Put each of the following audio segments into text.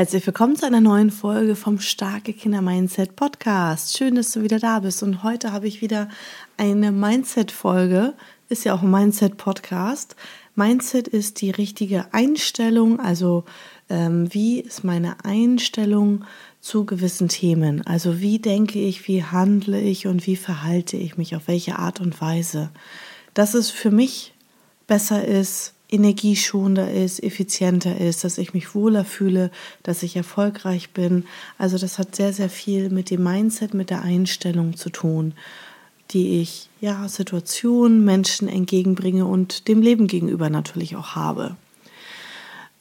Herzlich willkommen zu einer neuen Folge vom Starke Kinder Mindset Podcast. Schön, dass du wieder da bist. Und heute habe ich wieder eine Mindset-Folge. Ist ja auch ein Mindset-Podcast. Mindset ist die richtige Einstellung, also ähm, wie ist meine Einstellung zu gewissen Themen? Also wie denke ich, wie handle ich und wie verhalte ich mich, auf welche Art und Weise? Dass es für mich besser ist, energieschonender ist, effizienter ist, dass ich mich wohler fühle, dass ich erfolgreich bin. Also das hat sehr, sehr viel mit dem Mindset, mit der Einstellung zu tun, die ich ja Situationen, Menschen entgegenbringe und dem Leben gegenüber natürlich auch habe.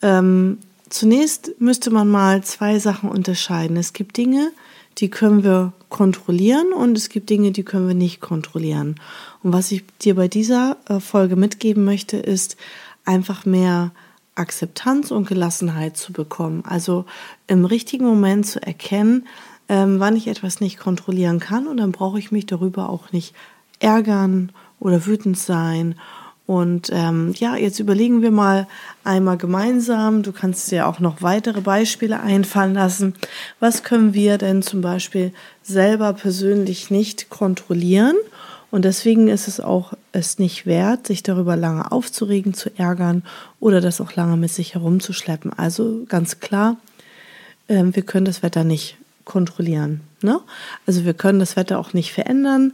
Ähm, zunächst müsste man mal zwei Sachen unterscheiden. Es gibt Dinge, die können wir kontrollieren und es gibt Dinge, die können wir nicht kontrollieren. Und was ich dir bei dieser äh, Folge mitgeben möchte, ist, einfach mehr Akzeptanz und Gelassenheit zu bekommen. Also im richtigen Moment zu erkennen, ähm, wann ich etwas nicht kontrollieren kann und dann brauche ich mich darüber auch nicht ärgern oder wütend sein. Und ähm, ja, jetzt überlegen wir mal einmal gemeinsam. Du kannst dir auch noch weitere Beispiele einfallen lassen. Was können wir denn zum Beispiel selber persönlich nicht kontrollieren? Und deswegen ist es auch es nicht wert, sich darüber lange aufzuregen, zu ärgern oder das auch lange mit sich herumzuschleppen. Also ganz klar, äh, wir können das Wetter nicht kontrollieren. Ne? Also wir können das Wetter auch nicht verändern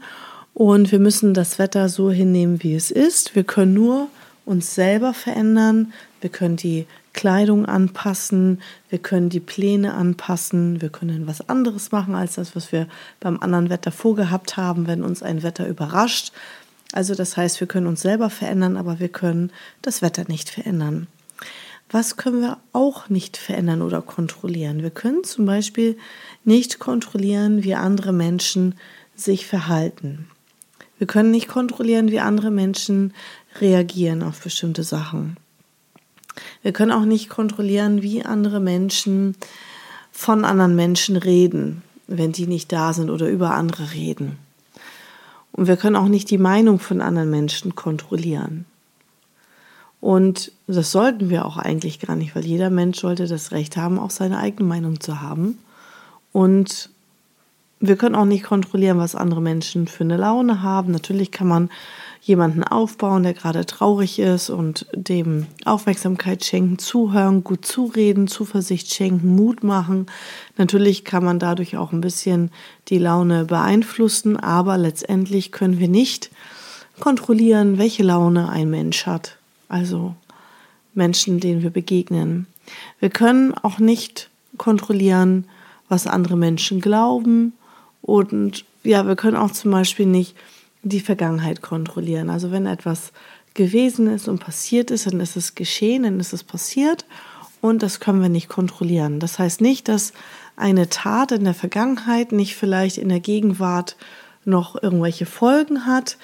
und wir müssen das Wetter so hinnehmen, wie es ist. Wir können nur uns selber verändern. Wir können die Kleidung anpassen, wir können die Pläne anpassen, wir können was anderes machen als das, was wir beim anderen Wetter vorgehabt haben, wenn uns ein Wetter überrascht. Also das heißt, wir können uns selber verändern, aber wir können das Wetter nicht verändern. Was können wir auch nicht verändern oder kontrollieren? Wir können zum Beispiel nicht kontrollieren, wie andere Menschen sich verhalten. Wir können nicht kontrollieren, wie andere Menschen reagieren auf bestimmte Sachen. Wir können auch nicht kontrollieren, wie andere Menschen von anderen Menschen reden, wenn die nicht da sind oder über andere reden. Und wir können auch nicht die Meinung von anderen Menschen kontrollieren. Und das sollten wir auch eigentlich gar nicht, weil jeder Mensch sollte das Recht haben, auch seine eigene Meinung zu haben. Und wir können auch nicht kontrollieren, was andere Menschen für eine Laune haben. Natürlich kann man jemanden aufbauen, der gerade traurig ist und dem Aufmerksamkeit schenken, zuhören, gut zureden, Zuversicht schenken, Mut machen. Natürlich kann man dadurch auch ein bisschen die Laune beeinflussen, aber letztendlich können wir nicht kontrollieren, welche Laune ein Mensch hat. Also Menschen, denen wir begegnen. Wir können auch nicht kontrollieren, was andere Menschen glauben und ja, wir können auch zum Beispiel nicht die Vergangenheit kontrollieren. Also wenn etwas gewesen ist und passiert ist, dann ist es geschehen, dann ist es passiert und das können wir nicht kontrollieren. Das heißt nicht, dass eine Tat in der Vergangenheit nicht vielleicht in der Gegenwart noch irgendwelche Folgen hat,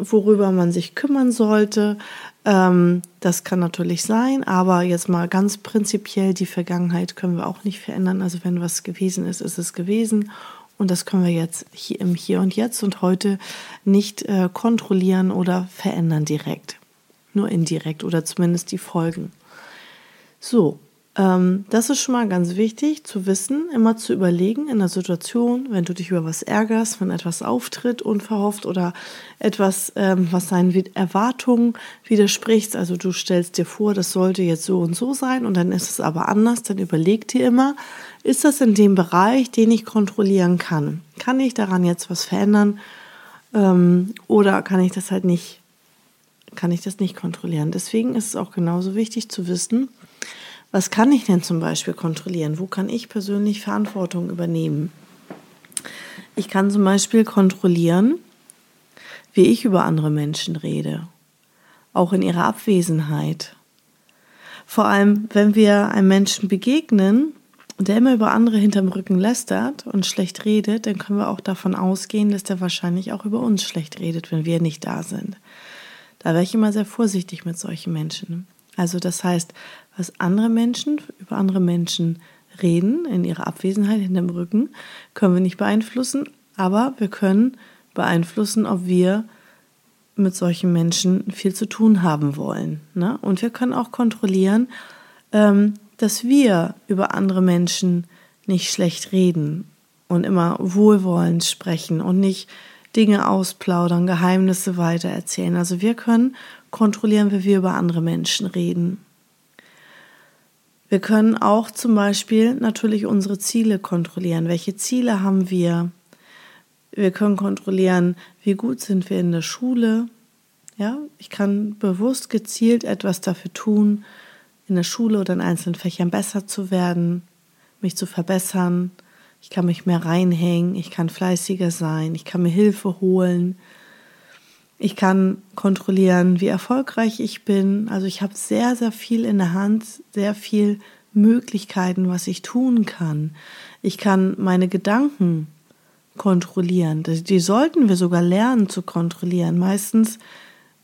worüber man sich kümmern sollte. Ähm, das kann natürlich sein, aber jetzt mal ganz prinzipiell, die Vergangenheit können wir auch nicht verändern. Also wenn was gewesen ist, ist es gewesen und das können wir jetzt hier im Hier und Jetzt und heute nicht äh, kontrollieren oder verändern direkt. Nur indirekt oder zumindest die Folgen. So, ähm, das ist schon mal ganz wichtig zu wissen, immer zu überlegen in der Situation, wenn du dich über was ärgerst, wenn etwas auftritt, unverhofft oder etwas, ähm, was deinen Erwartungen widerspricht. Also du stellst dir vor, das sollte jetzt so und so sein und dann ist es aber anders, dann überleg dir immer, ist das in dem Bereich, den ich kontrollieren kann? Kann ich daran jetzt was verändern? Ähm, oder kann ich das halt nicht, kann ich das nicht kontrollieren? Deswegen ist es auch genauso wichtig zu wissen, was kann ich denn zum Beispiel kontrollieren? Wo kann ich persönlich Verantwortung übernehmen? Ich kann zum Beispiel kontrollieren, wie ich über andere Menschen rede, auch in ihrer Abwesenheit. Vor allem, wenn wir einem Menschen begegnen, der immer über andere hinterm Rücken lästert und schlecht redet, dann können wir auch davon ausgehen, dass der wahrscheinlich auch über uns schlecht redet, wenn wir nicht da sind. Da wäre ich immer sehr vorsichtig mit solchen Menschen. Also das heißt, was andere Menschen über andere Menschen reden in ihrer Abwesenheit hinterm Rücken, können wir nicht beeinflussen, aber wir können beeinflussen, ob wir mit solchen Menschen viel zu tun haben wollen. Ne? Und wir können auch kontrollieren, ähm, dass wir über andere Menschen nicht schlecht reden und immer wohlwollend sprechen und nicht Dinge ausplaudern, Geheimnisse weitererzählen. Also wir können kontrollieren, wie wir über andere Menschen reden. Wir können auch zum Beispiel natürlich unsere Ziele kontrollieren. Welche Ziele haben wir? Wir können kontrollieren, wie gut sind wir in der Schule. Ja, ich kann bewusst gezielt etwas dafür tun, in der Schule oder in einzelnen Fächern besser zu werden, mich zu verbessern. Ich kann mich mehr reinhängen, ich kann fleißiger sein, ich kann mir Hilfe holen. Ich kann kontrollieren, wie erfolgreich ich bin. Also ich habe sehr, sehr viel in der Hand, sehr viel Möglichkeiten, was ich tun kann. Ich kann meine Gedanken kontrollieren. Die sollten wir sogar lernen zu kontrollieren. Meistens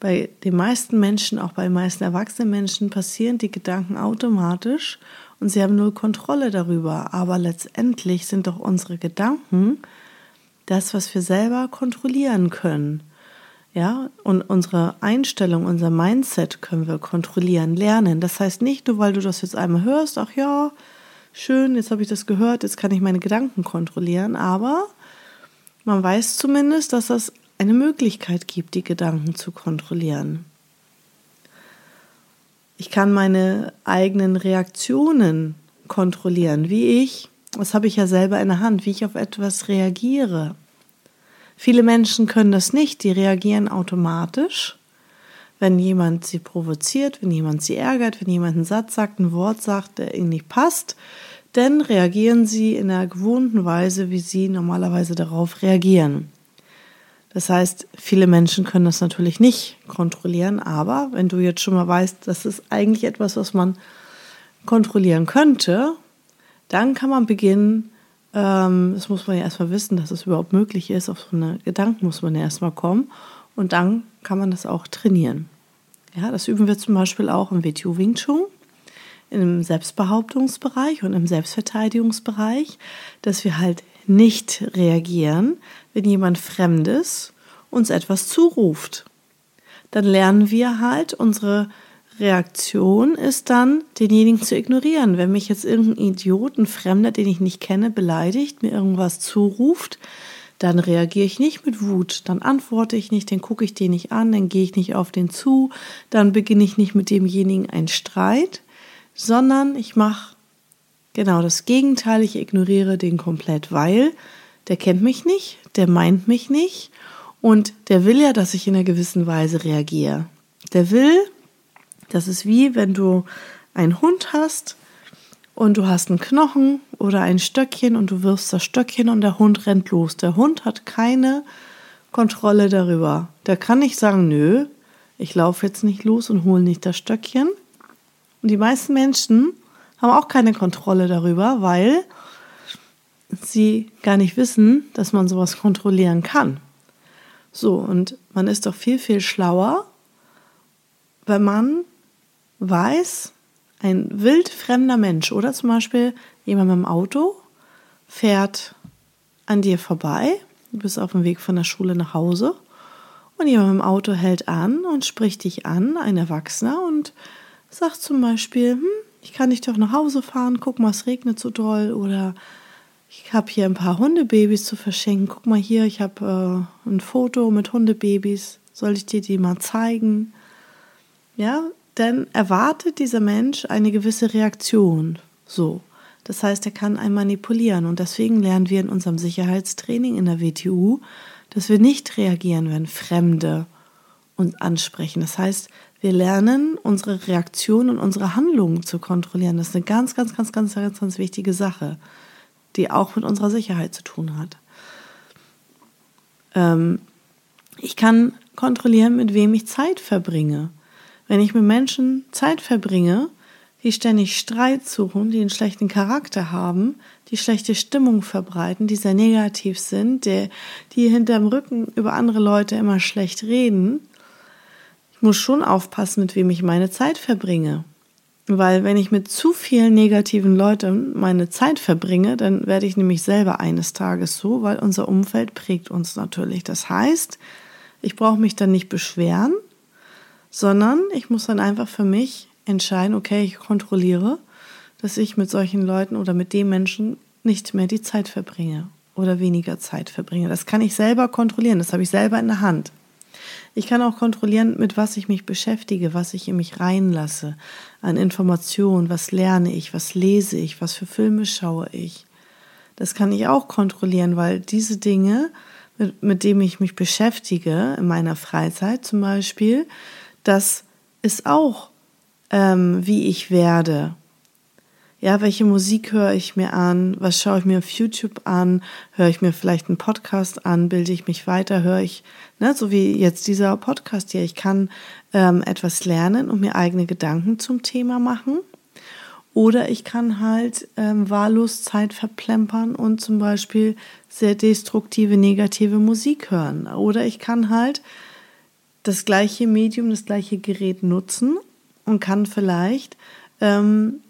bei den meisten Menschen, auch bei den meisten erwachsenen Menschen, passieren die Gedanken automatisch und sie haben null Kontrolle darüber. Aber letztendlich sind doch unsere Gedanken das, was wir selber kontrollieren können. Ja, und unsere Einstellung, unser Mindset können wir kontrollieren, lernen. Das heißt nicht nur, weil du das jetzt einmal hörst, ach ja, schön, jetzt habe ich das gehört, jetzt kann ich meine Gedanken kontrollieren, aber man weiß zumindest, dass das eine Möglichkeit gibt, die Gedanken zu kontrollieren. Ich kann meine eigenen Reaktionen kontrollieren, wie ich, das habe ich ja selber in der Hand, wie ich auf etwas reagiere. Viele Menschen können das nicht, die reagieren automatisch. Wenn jemand sie provoziert, wenn jemand sie ärgert, wenn jemand einen Satz sagt, ein Wort sagt, der ihnen nicht passt, dann reagieren sie in der gewohnten Weise, wie sie normalerweise darauf reagieren. Das heißt, viele Menschen können das natürlich nicht kontrollieren, aber wenn du jetzt schon mal weißt, das ist eigentlich etwas, was man kontrollieren könnte, dann kann man beginnen, ähm, das muss man ja erstmal wissen, dass es überhaupt möglich ist. Auf so eine Gedanken muss man ja erstmal kommen. Und dann kann man das auch trainieren. Ja, das üben wir zum Beispiel auch im WTO Wing Chun, im Selbstbehauptungsbereich und im Selbstverteidigungsbereich, dass wir halt nicht reagieren, wenn jemand Fremdes uns etwas zuruft. Dann lernen wir halt unsere Reaktion ist dann, denjenigen zu ignorieren. Wenn mich jetzt irgendein Idiot, ein Fremder, den ich nicht kenne, beleidigt, mir irgendwas zuruft, dann reagiere ich nicht mit Wut, dann antworte ich nicht, dann gucke ich den nicht an, dann gehe ich nicht auf den zu, dann beginne ich nicht mit demjenigen einen Streit, sondern ich mache genau das Gegenteil, ich ignoriere den komplett, weil der kennt mich nicht, der meint mich nicht und der will ja, dass ich in einer gewissen Weise reagiere. Der will, das ist wie wenn du einen Hund hast und du hast einen Knochen oder ein Stöckchen und du wirfst das Stöckchen und der Hund rennt los. Der Hund hat keine Kontrolle darüber. Der kann nicht sagen, nö, ich laufe jetzt nicht los und hole nicht das Stöckchen. Und die meisten Menschen haben auch keine Kontrolle darüber, weil sie gar nicht wissen, dass man sowas kontrollieren kann. So, und man ist doch viel, viel schlauer, wenn man weiß, ein wildfremder Mensch oder zum Beispiel jemand mit dem Auto fährt an dir vorbei, du bist auf dem Weg von der Schule nach Hause und jemand mit dem Auto hält an und spricht dich an, ein Erwachsener, und sagt zum Beispiel, hm, ich kann dich doch nach Hause fahren, guck mal, es regnet so doll oder ich habe hier ein paar Hundebabys zu verschenken. Guck mal hier, ich habe äh, ein Foto mit Hundebabys. Soll ich dir die mal zeigen? Ja, dann erwartet dieser Mensch eine gewisse Reaktion. So. Das heißt, er kann einen manipulieren. Und deswegen lernen wir in unserem Sicherheitstraining in der WTU, dass wir nicht reagieren, wenn Fremde uns ansprechen. Das heißt, wir lernen, unsere Reaktion und unsere Handlungen zu kontrollieren. Das ist eine ganz, ganz, ganz, ganz, ganz, ganz wichtige Sache, die auch mit unserer Sicherheit zu tun hat. Ähm, ich kann kontrollieren, mit wem ich Zeit verbringe. Wenn ich mit Menschen Zeit verbringe, die ständig Streit suchen, die einen schlechten Charakter haben, die schlechte Stimmung verbreiten, die sehr negativ sind, die, die hinterm Rücken über andere Leute immer schlecht reden, ich muss schon aufpassen, mit wem ich meine Zeit verbringe. Weil wenn ich mit zu vielen negativen Leuten meine Zeit verbringe, dann werde ich nämlich selber eines Tages so, weil unser Umfeld prägt uns natürlich. Das heißt, ich brauche mich dann nicht beschweren, sondern ich muss dann einfach für mich entscheiden, okay, ich kontrolliere dass ich mit solchen Leuten oder mit dem Menschen nicht mehr die Zeit verbringe oder weniger Zeit verbringe. Das kann ich selber kontrollieren, das habe ich selber in der Hand. Ich kann auch kontrollieren, mit was ich mich beschäftige, was ich in mich reinlasse, an Informationen, was lerne ich, was lese ich, was für Filme schaue ich. Das kann ich auch kontrollieren, weil diese Dinge, mit, mit denen ich mich beschäftige in meiner Freizeit zum Beispiel, das ist auch, ähm, wie ich werde. Ja, welche Musik höre ich mir an? Was schaue ich mir auf YouTube an? Höre ich mir vielleicht einen Podcast an? Bilde ich mich weiter? Höre ich, ne, so wie jetzt dieser Podcast hier. Ich kann ähm, etwas lernen und mir eigene Gedanken zum Thema machen. Oder ich kann halt ähm, wahllos Zeit verplempern und zum Beispiel sehr destruktive, negative Musik hören. Oder ich kann halt das gleiche Medium, das gleiche Gerät nutzen und kann vielleicht ähm,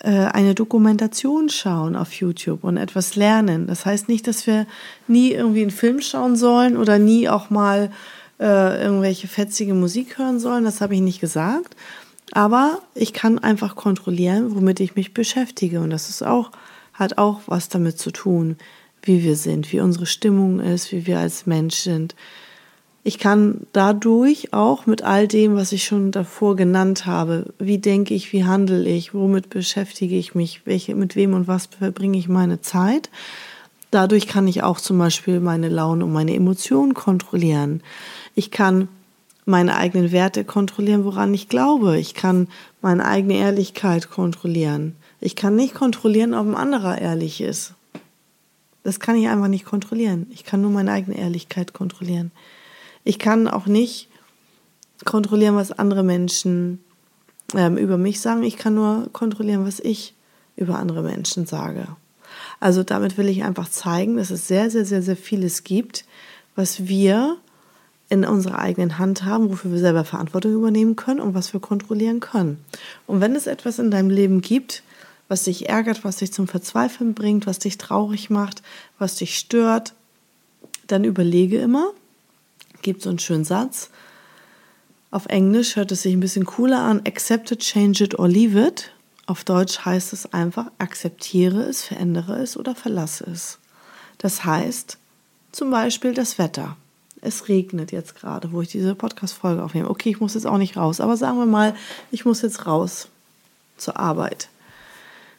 äh, eine Dokumentation schauen auf YouTube und etwas lernen. Das heißt nicht, dass wir nie irgendwie einen Film schauen sollen oder nie auch mal äh, irgendwelche fetzige Musik hören sollen. Das habe ich nicht gesagt. Aber ich kann einfach kontrollieren, womit ich mich beschäftige. Und das ist auch, hat auch was damit zu tun, wie wir sind, wie unsere Stimmung ist, wie wir als Mensch sind, ich kann dadurch auch mit all dem, was ich schon davor genannt habe, wie denke ich, wie handle ich, womit beschäftige ich mich, welche, mit wem und was verbringe ich meine Zeit, dadurch kann ich auch zum Beispiel meine Laune und meine Emotionen kontrollieren. Ich kann meine eigenen Werte kontrollieren, woran ich glaube. Ich kann meine eigene Ehrlichkeit kontrollieren. Ich kann nicht kontrollieren, ob ein anderer ehrlich ist. Das kann ich einfach nicht kontrollieren. Ich kann nur meine eigene Ehrlichkeit kontrollieren. Ich kann auch nicht kontrollieren, was andere Menschen ähm, über mich sagen. Ich kann nur kontrollieren, was ich über andere Menschen sage. Also damit will ich einfach zeigen, dass es sehr, sehr, sehr, sehr vieles gibt, was wir in unserer eigenen Hand haben, wofür wir selber Verantwortung übernehmen können und was wir kontrollieren können. Und wenn es etwas in deinem Leben gibt, was dich ärgert, was dich zum Verzweifeln bringt, was dich traurig macht, was dich stört, dann überlege immer, gibt so einen schönen Satz. Auf Englisch hört es sich ein bisschen cooler an. Accept it, change it or leave it. Auf Deutsch heißt es einfach, akzeptiere es, verändere es oder verlasse es. Das heißt zum Beispiel das Wetter. Es regnet jetzt gerade, wo ich diese Podcast-Folge aufnehme. Okay, ich muss jetzt auch nicht raus, aber sagen wir mal, ich muss jetzt raus zur Arbeit.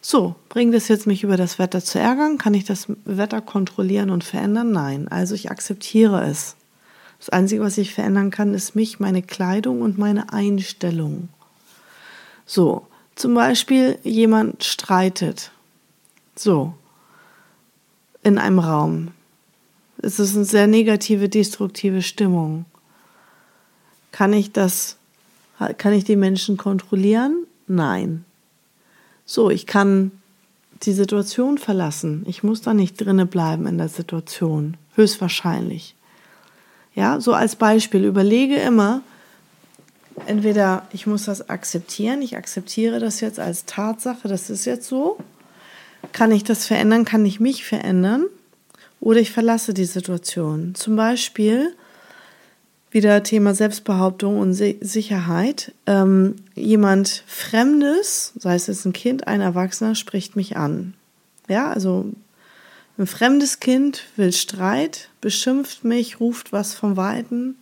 So, bringt es jetzt mich über das Wetter zu ärgern? Kann ich das Wetter kontrollieren und verändern? Nein. Also ich akzeptiere es. Das Einzige, was ich verändern kann, ist mich, meine Kleidung und meine Einstellung. So, zum Beispiel jemand streitet. So, in einem Raum. Es ist eine sehr negative, destruktive Stimmung. Kann ich das, kann ich die Menschen kontrollieren? Nein. So, ich kann die Situation verlassen. Ich muss da nicht drinne bleiben in der Situation. Höchstwahrscheinlich. Ja, so als Beispiel, überlege immer, entweder ich muss das akzeptieren, ich akzeptiere das jetzt als Tatsache, das ist jetzt so. Kann ich das verändern? Kann ich mich verändern? Oder ich verlasse die Situation. Zum Beispiel wieder Thema Selbstbehauptung und Sicherheit. Ähm, jemand Fremdes, sei es jetzt ein Kind, ein Erwachsener, spricht mich an. Ja, also ein fremdes Kind will Streit, beschimpft mich, ruft was vom Weiten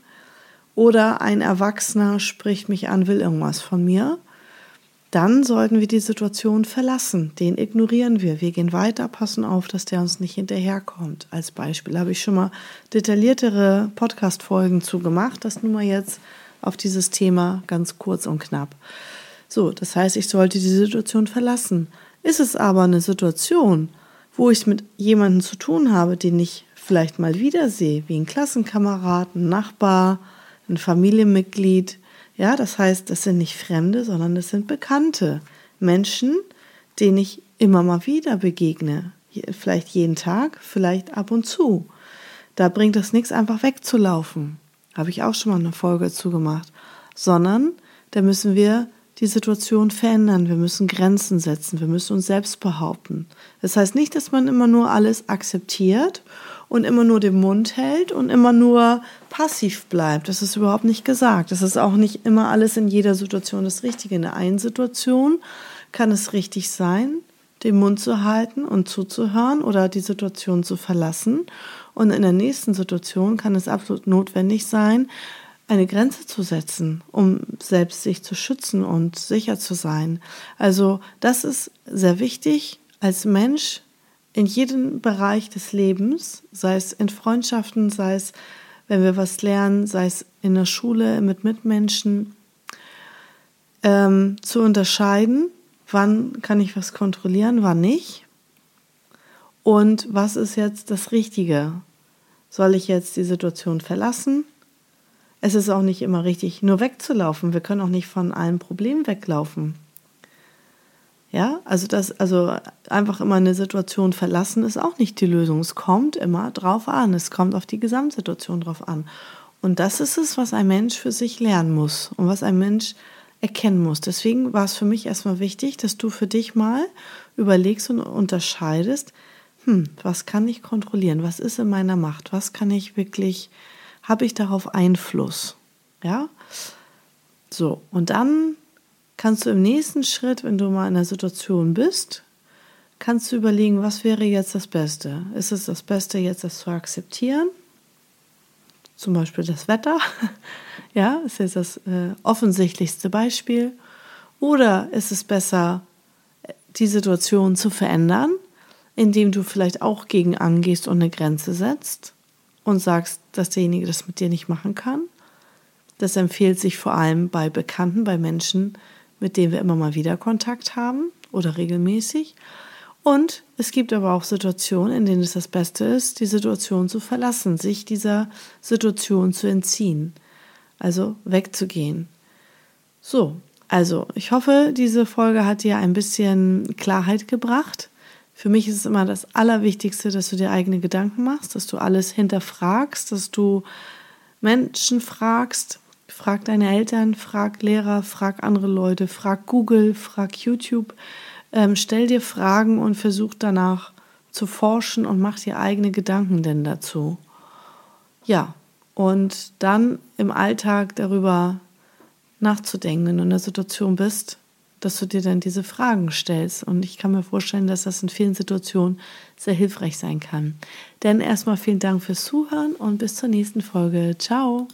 oder ein Erwachsener spricht mich an, will irgendwas von mir. Dann sollten wir die Situation verlassen. Den ignorieren wir. Wir gehen weiter, passen auf, dass der uns nicht hinterherkommt. Als Beispiel habe ich schon mal detailliertere Podcast-Folgen zugemacht. Das nur mal jetzt auf dieses Thema ganz kurz und knapp. So, das heißt, ich sollte die Situation verlassen. Ist es aber eine Situation, wo ich mit jemandem zu tun habe, den ich vielleicht mal wiedersehe, wie ein Klassenkamerad, ein Nachbar, ein Familienmitglied. Ja, das heißt, das sind nicht Fremde, sondern das sind Bekannte. Menschen, denen ich immer mal wieder begegne. Vielleicht jeden Tag, vielleicht ab und zu. Da bringt es nichts, einfach wegzulaufen. Habe ich auch schon mal eine Folge zugemacht. Sondern da müssen wir die Situation verändern, wir müssen Grenzen setzen, wir müssen uns selbst behaupten. Das heißt nicht, dass man immer nur alles akzeptiert und immer nur den Mund hält und immer nur passiv bleibt. Das ist überhaupt nicht gesagt. Das ist auch nicht immer alles in jeder Situation das Richtige. In der einen Situation kann es richtig sein, den Mund zu halten und zuzuhören oder die Situation zu verlassen. Und in der nächsten Situation kann es absolut notwendig sein, eine Grenze zu setzen, um selbst sich zu schützen und sicher zu sein. Also das ist sehr wichtig als Mensch in jedem Bereich des Lebens, sei es in Freundschaften, sei es wenn wir was lernen, sei es in der Schule mit Mitmenschen, ähm, zu unterscheiden, wann kann ich was kontrollieren, wann nicht. Und was ist jetzt das Richtige? Soll ich jetzt die Situation verlassen? Es ist auch nicht immer richtig, nur wegzulaufen. Wir können auch nicht von einem Problem weglaufen. Ja, also das, also einfach immer eine Situation verlassen ist auch nicht die Lösung. Es kommt immer drauf an. Es kommt auf die Gesamtsituation drauf an. Und das ist es, was ein Mensch für sich lernen muss und was ein Mensch erkennen muss. Deswegen war es für mich erstmal wichtig, dass du für dich mal überlegst und unterscheidest, hm, was kann ich kontrollieren? Was ist in meiner Macht? Was kann ich wirklich, habe ich darauf Einfluss? Ja? So, und dann kannst du im nächsten Schritt, wenn du mal in der Situation bist, kannst du überlegen, was wäre jetzt das Beste? Ist es das Beste, jetzt das zu akzeptieren? Zum Beispiel das Wetter. ja, ist jetzt das äh, offensichtlichste Beispiel. Oder ist es besser, die Situation zu verändern, indem du vielleicht auch gegen angehst und eine Grenze setzt und sagst, dass derjenige das mit dir nicht machen kann? Das empfiehlt sich vor allem bei Bekannten, bei Menschen, mit denen wir immer mal wieder Kontakt haben oder regelmäßig. Und es gibt aber auch Situationen, in denen es das Beste ist, die Situation zu verlassen, sich dieser Situation zu entziehen, also wegzugehen. So, also ich hoffe, diese Folge hat dir ein bisschen Klarheit gebracht. Für mich ist es immer das Allerwichtigste, dass du dir eigene Gedanken machst, dass du alles hinterfragst, dass du Menschen fragst, Frag deine Eltern, frag Lehrer, frag andere Leute, frag Google, frag YouTube. Ähm, stell dir Fragen und versuch danach zu forschen und mach dir eigene Gedanken denn dazu. Ja, und dann im Alltag darüber nachzudenken, wenn du in der Situation bist, dass du dir dann diese Fragen stellst. Und ich kann mir vorstellen, dass das in vielen Situationen sehr hilfreich sein kann. Denn erstmal vielen Dank fürs Zuhören und bis zur nächsten Folge. Ciao.